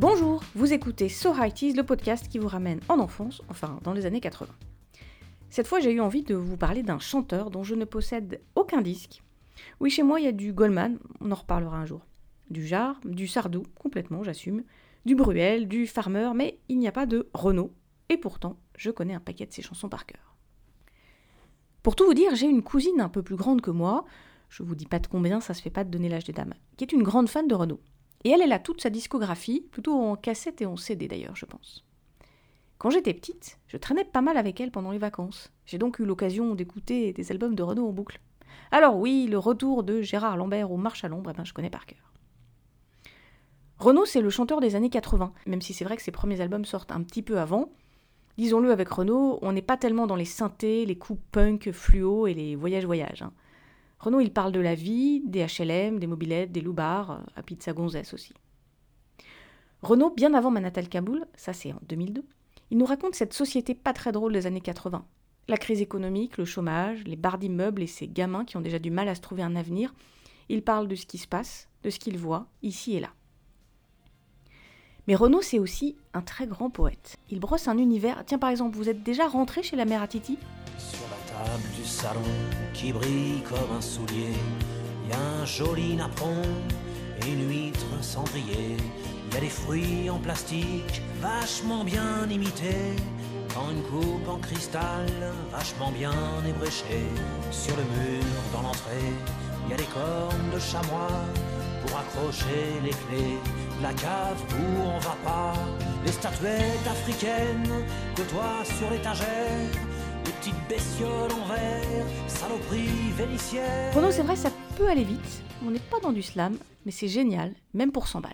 Bonjour, vous écoutez So High le podcast qui vous ramène en enfance, enfin dans les années 80. Cette fois, j'ai eu envie de vous parler d'un chanteur dont je ne possède aucun disque. Oui, chez moi, il y a du Goldman, on en reparlera un jour. Du Jarre, du Sardou, complètement, j'assume. Du Bruel, du Farmer, mais il n'y a pas de Renault. Et pourtant, je connais un paquet de ses chansons par cœur. Pour tout vous dire, j'ai une cousine un peu plus grande que moi, je vous dis pas de combien, ça se fait pas de donner l'âge des dames, qui est une grande fan de Renault. Et elle, elle a toute sa discographie, plutôt en cassette et en CD d'ailleurs, je pense. Quand j'étais petite, je traînais pas mal avec elle pendant les vacances. J'ai donc eu l'occasion d'écouter des albums de Renault en boucle. Alors oui, le retour de Gérard Lambert au Marche à l'ombre, eh ben, je connais par cœur. Renault, c'est le chanteur des années 80, même si c'est vrai que ses premiers albums sortent un petit peu avant. Disons-le, avec Renault, on n'est pas tellement dans les synthés, les coups punk, fluo et les voyages-voyages. Hein. Renaud, il parle de la vie, des HLM, des mobilettes, des loupards, euh, à Pizza Gonzès aussi. Renaud, bien avant Manatal Kaboul, ça c'est en 2002, il nous raconte cette société pas très drôle des années 80. La crise économique, le chômage, les barres d'immeubles et ces gamins qui ont déjà du mal à se trouver un avenir. Il parle de ce qui se passe, de ce qu'il voit, ici et là. Mais Renaud, c'est aussi un très grand poète. Il brosse un univers. Tiens, par exemple, vous êtes déjà rentré chez la mère à Du salon qui brille comme un soulier. Y a un joli napperon et une huître cendrier. Y a des fruits en plastique vachement bien imités. Dans une coupe en cristal vachement bien ébréchée. Sur le mur dans l'entrée, y a des cornes de chamois pour accrocher les clés. La cave où on va pas, les statuettes africaines côtoient sur l'étagère petite bestiole en verre, saloperie vénitienne. Renaud, c'est vrai, ça peut aller vite. On n'est pas dans du slam, mais c'est génial, même pour 100 balles.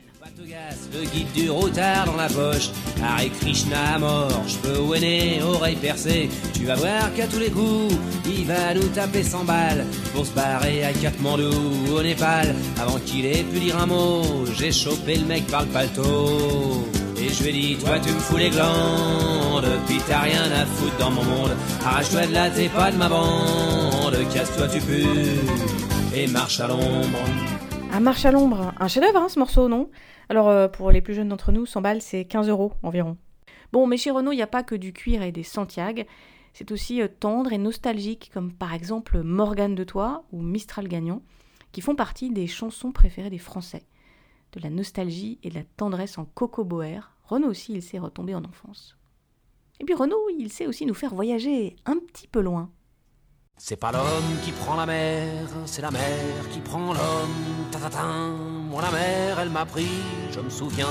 Le guide du routard dans la poche, Hare Krishna à mort, cheveux ouénés, oreilles percées. Tu vas voir qu'à tous les coups, il va nous taper 100 balles pour se barrer à Katmandou au Népal. Avant qu'il ait pu dire un mot, j'ai chopé le mec par le paletot. Et je lui ai toi tu me fous les glandes, puis t'as rien à foutre dans mon monde. Arrache-toi de là, t'es de ma bande, casse-toi tu pues, et marche à l'ombre. Un marche à l'ombre, un chef-d'œuvre hein, ce morceau, non? Alors euh, pour les plus jeunes d'entre nous, 100 balles c'est 15 euros environ. Bon, mais chez Renault, il n'y a pas que du cuir et des Santiago. C'est aussi euh, tendre et nostalgique, comme par exemple Morgane de Toi ou Mistral Gagnant, qui font partie des chansons préférées des Français de la nostalgie et de la tendresse en coco boer, Renaud aussi, il sait retomber en enfance. Et puis Renaud, il sait aussi nous faire voyager un petit peu loin. C'est pas l'homme qui prend la mer, c'est la mer qui prend l'homme. Ta, ta, ta. Moi la mer, elle m'a pris, je me souviens,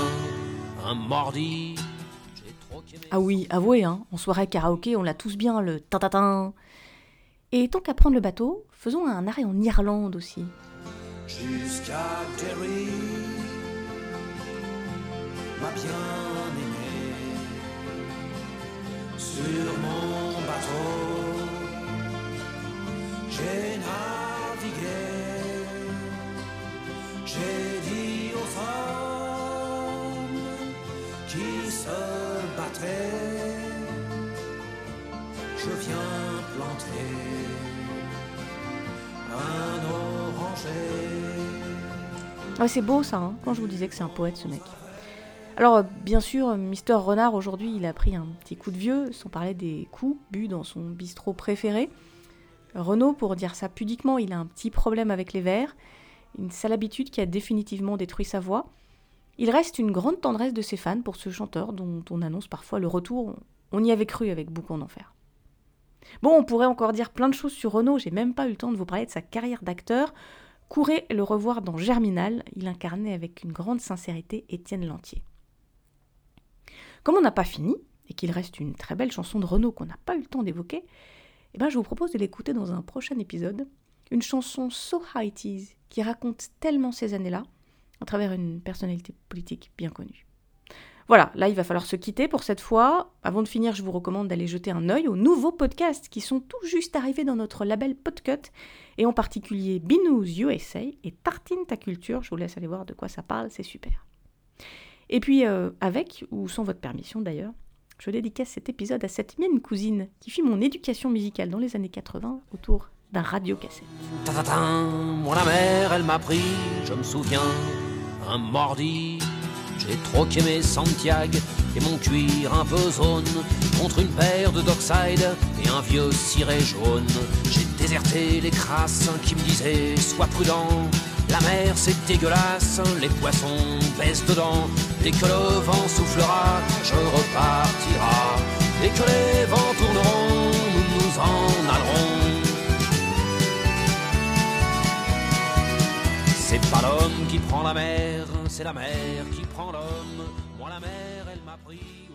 un mordi. Ah oui, avouez, hein, en soirée karaoké, on l'a tous bien, le ta ta ta. Et tant qu'à prendre le bateau, faisons un arrêt en Irlande aussi. Jusqu'à Derry ma bien-aimée, sur mon bateau, j'ai navigué, j'ai dit aux femmes qui se battraient, je viens planter un oranger. Ah, c'est beau ça, hein, quand je vous disais que c'est un poète ce mec. Alors, bien sûr, Mister Renard, aujourd'hui, il a pris un petit coup de vieux, sans parler des coups bu dans son bistrot préféré. Renaud, pour dire ça pudiquement, il a un petit problème avec les verres, une sale habitude qui a définitivement détruit sa voix. Il reste une grande tendresse de ses fans pour ce chanteur dont on annonce parfois le retour. On y avait cru avec Boucon d'enfer. Bon, on pourrait encore dire plein de choses sur Renaud, j'ai même pas eu le temps de vous parler de sa carrière d'acteur. Courez le revoir dans Germinal, il incarnait avec une grande sincérité Étienne Lantier. Comme on n'a pas fini, et qu'il reste une très belle chanson de Renaud qu'on n'a pas eu le temps d'évoquer, eh ben je vous propose de l'écouter dans un prochain épisode. Une chanson So High qui raconte tellement ces années-là, à travers une personnalité politique bien connue. Voilà, là il va falloir se quitter pour cette fois. Avant de finir, je vous recommande d'aller jeter un œil aux nouveaux podcasts qui sont tout juste arrivés dans notre label Podcut, et en particulier Binous USA et Tartine ta culture. Je vous laisse aller voir de quoi ça parle, c'est super. Et puis, euh, avec ou sans votre permission d'ailleurs, je dédicace cet épisode à cette mienne cousine qui fit mon éducation musicale dans les années 80 autour d'un radiocassette. Moi la mère, elle m'a pris, je me souviens, un mordi. J'ai troqué mes Santiago et mon cuir un peu zone contre une paire de Dockside et un vieux ciré jaune. J'ai déserté les crasses qui me disaient sois prudent. La mer c'est dégueulasse, les poissons baissent dedans. Dès que le vent soufflera, je repartira. Dès que les vents tourneront, nous nous en allerons. C'est pas l'homme qui prend la mer, c'est la mer qui prend l'homme. Moi la mer, elle m'a pris.